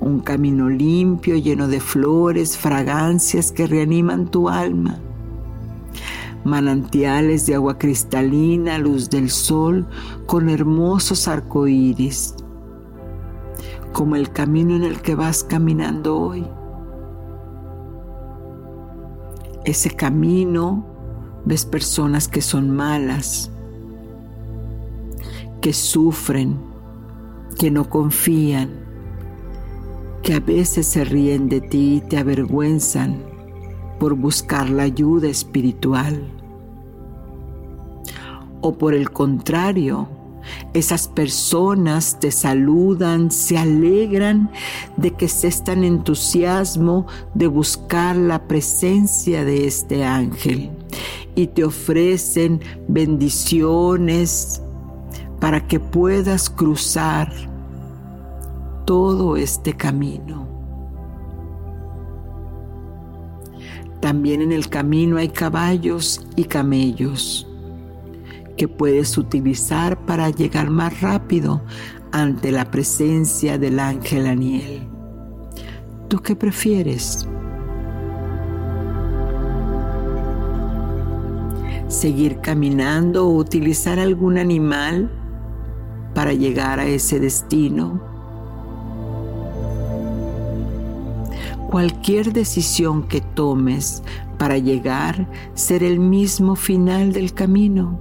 un camino limpio, lleno de flores, fragancias que reaniman tu alma. Manantiales de agua cristalina, luz del sol, con hermosos arcoíris, como el camino en el que vas caminando hoy. Ese camino ves personas que son malas, que sufren, que no confían, que a veces se ríen de ti y te avergüenzan por buscar la ayuda espiritual. O por el contrario, esas personas te saludan, se alegran de que estés tan entusiasmo de buscar la presencia de este ángel y te ofrecen bendiciones, para que puedas cruzar todo este camino. También en el camino hay caballos y camellos que puedes utilizar para llegar más rápido ante la presencia del ángel Aniel. ¿Tú qué prefieres? ¿Seguir caminando o utilizar algún animal para llegar a ese destino. Cualquier decisión que tomes para llegar será el mismo final del camino.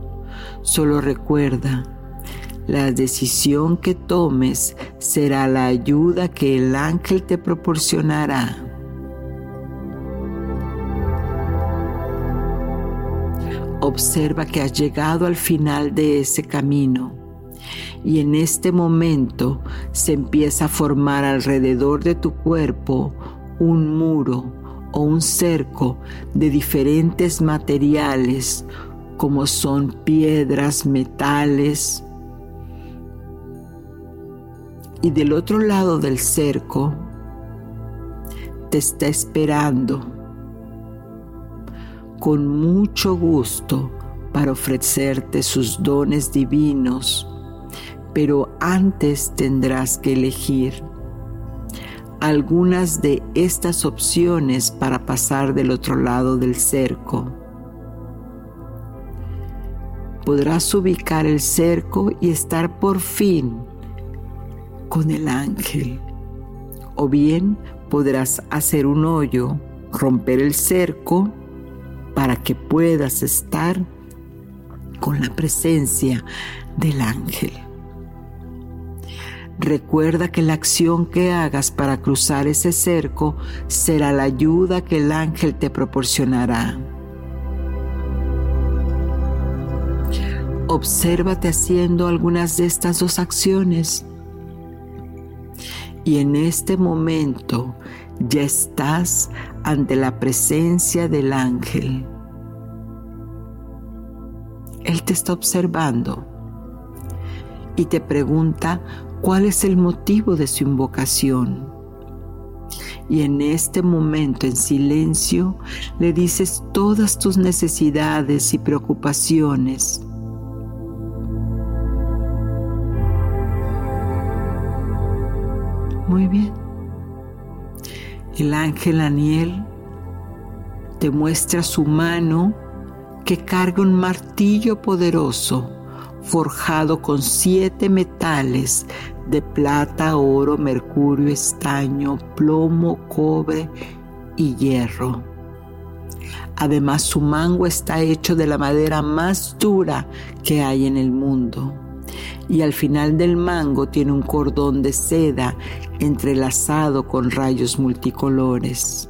Solo recuerda, la decisión que tomes será la ayuda que el ángel te proporcionará. Observa que has llegado al final de ese camino y en este momento se empieza a formar alrededor de tu cuerpo un muro o un cerco de diferentes materiales como son piedras, metales. Y del otro lado del cerco te está esperando con mucho gusto para ofrecerte sus dones divinos, pero antes tendrás que elegir algunas de estas opciones para pasar del otro lado del cerco. Podrás ubicar el cerco y estar por fin con el ángel. O bien podrás hacer un hoyo, romper el cerco para que puedas estar con la presencia del ángel. Recuerda que la acción que hagas para cruzar ese cerco será la ayuda que el ángel te proporcionará. Obsérvate haciendo algunas de estas dos acciones. Y en este momento ya estás ante la presencia del ángel. Él te está observando y te pregunta cuál es el motivo de su invocación. Y en este momento en silencio le dices todas tus necesidades y preocupaciones. Muy bien. El ángel Aniel te muestra su mano que carga un martillo poderoso forjado con siete metales de plata, oro, mercurio, estaño, plomo, cobre y hierro. Además su mango está hecho de la madera más dura que hay en el mundo. Y al final del mango tiene un cordón de seda entrelazado con rayos multicolores.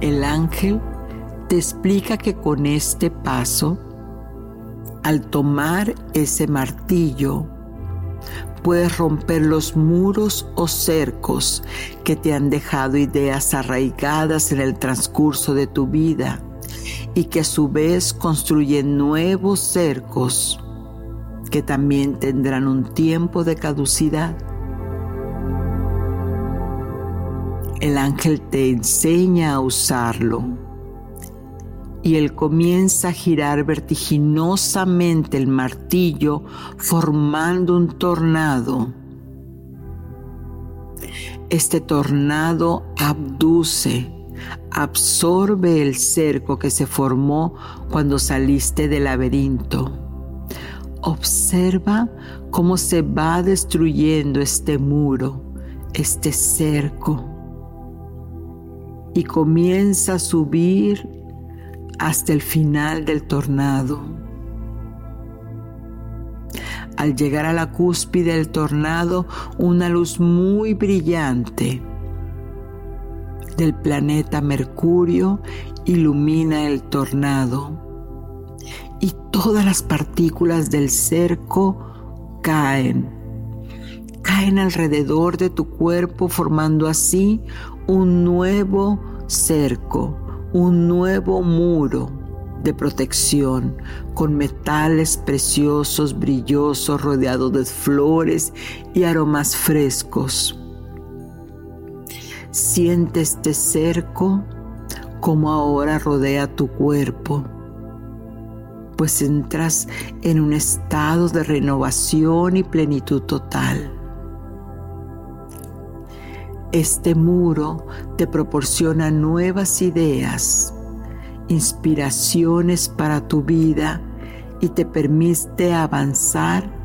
El ángel te explica que con este paso, al tomar ese martillo, puedes romper los muros o cercos que te han dejado ideas arraigadas en el transcurso de tu vida y que a su vez construyen nuevos cercos que también tendrán un tiempo de caducidad. El ángel te enseña a usarlo y él comienza a girar vertiginosamente el martillo formando un tornado. Este tornado abduce, absorbe el cerco que se formó cuando saliste del laberinto. Observa cómo se va destruyendo este muro, este cerco, y comienza a subir hasta el final del tornado. Al llegar a la cúspide del tornado, una luz muy brillante del planeta Mercurio ilumina el tornado y todas las partículas del cerco caen. Caen alrededor de tu cuerpo formando así un nuevo cerco un nuevo muro de protección con metales preciosos, brillosos, rodeado de flores y aromas frescos. Siente este cerco como ahora rodea tu cuerpo, pues entras en un estado de renovación y plenitud total. Este muro te proporciona nuevas ideas, inspiraciones para tu vida y te permite avanzar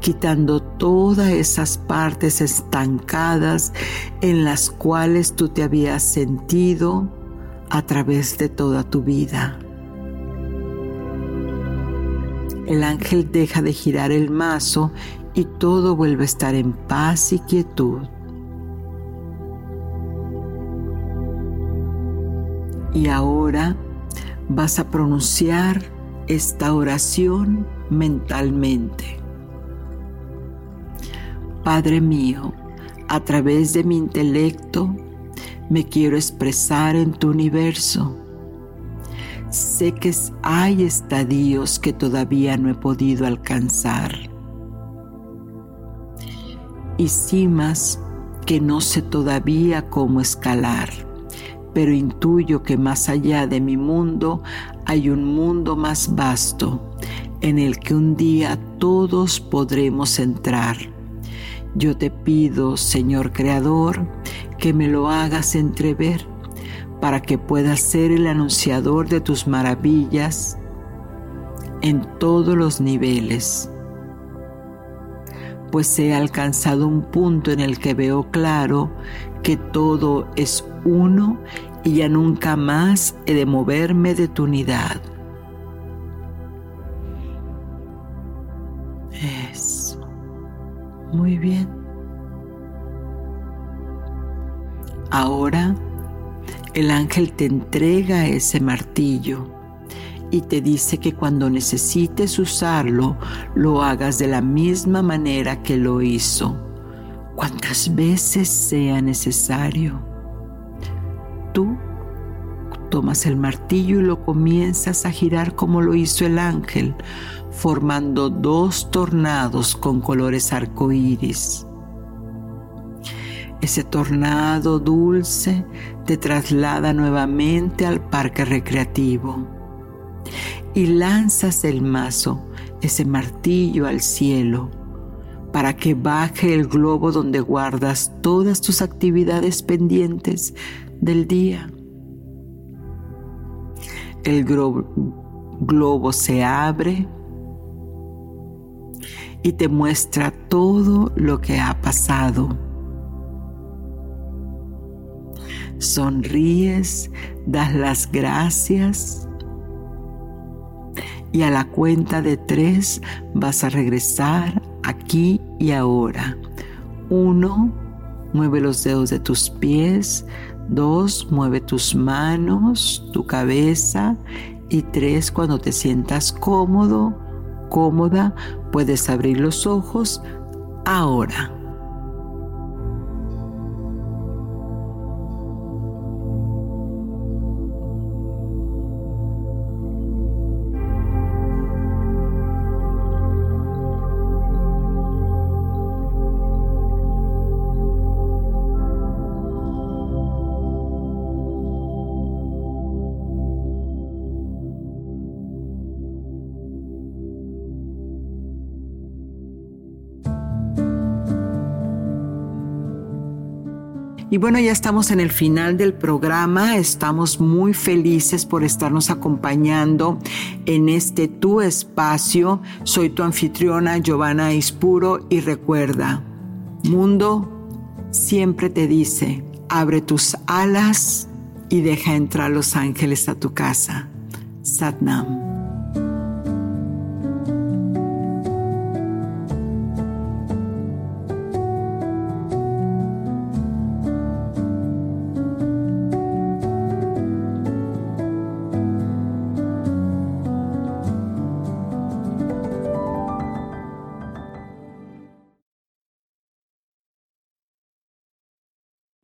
quitando todas esas partes estancadas en las cuales tú te habías sentido a través de toda tu vida. El ángel deja de girar el mazo y todo vuelve a estar en paz y quietud. Y ahora vas a pronunciar esta oración mentalmente. Padre mío, a través de mi intelecto me quiero expresar en tu universo. Sé que hay estadios que todavía no he podido alcanzar y cimas que no sé todavía cómo escalar, pero intuyo que más allá de mi mundo hay un mundo más vasto en el que un día todos podremos entrar. Yo te pido, Señor Creador, que me lo hagas entrever para que pueda ser el anunciador de tus maravillas en todos los niveles pues he alcanzado un punto en el que veo claro que todo es uno y ya nunca más he de moverme de tu unidad. Eso. Muy bien. Ahora el ángel te entrega ese martillo y te dice que cuando necesites usarlo, lo hagas de la misma manera que lo hizo, cuantas veces sea necesario. Tú tomas el martillo y lo comienzas a girar como lo hizo el ángel, formando dos tornados con colores arcoíris. Ese tornado dulce te traslada nuevamente al parque recreativo y lanzas el mazo, ese martillo al cielo, para que baje el globo donde guardas todas tus actividades pendientes del día. El globo, se abre y te muestra todo lo que ha pasado. Sonríes, das las gracias y a la cuenta de tres vas a regresar aquí y ahora. Uno, mueve los dedos de tus pies. Dos, mueve tus manos, tu cabeza. Y tres, cuando te sientas cómodo, cómoda, puedes abrir los ojos ahora. Y bueno, ya estamos en el final del programa. Estamos muy felices por estarnos acompañando en este tu espacio. Soy tu anfitriona Giovanna Ispuro y recuerda, mundo siempre te dice, abre tus alas y deja entrar los ángeles a tu casa. Satnam.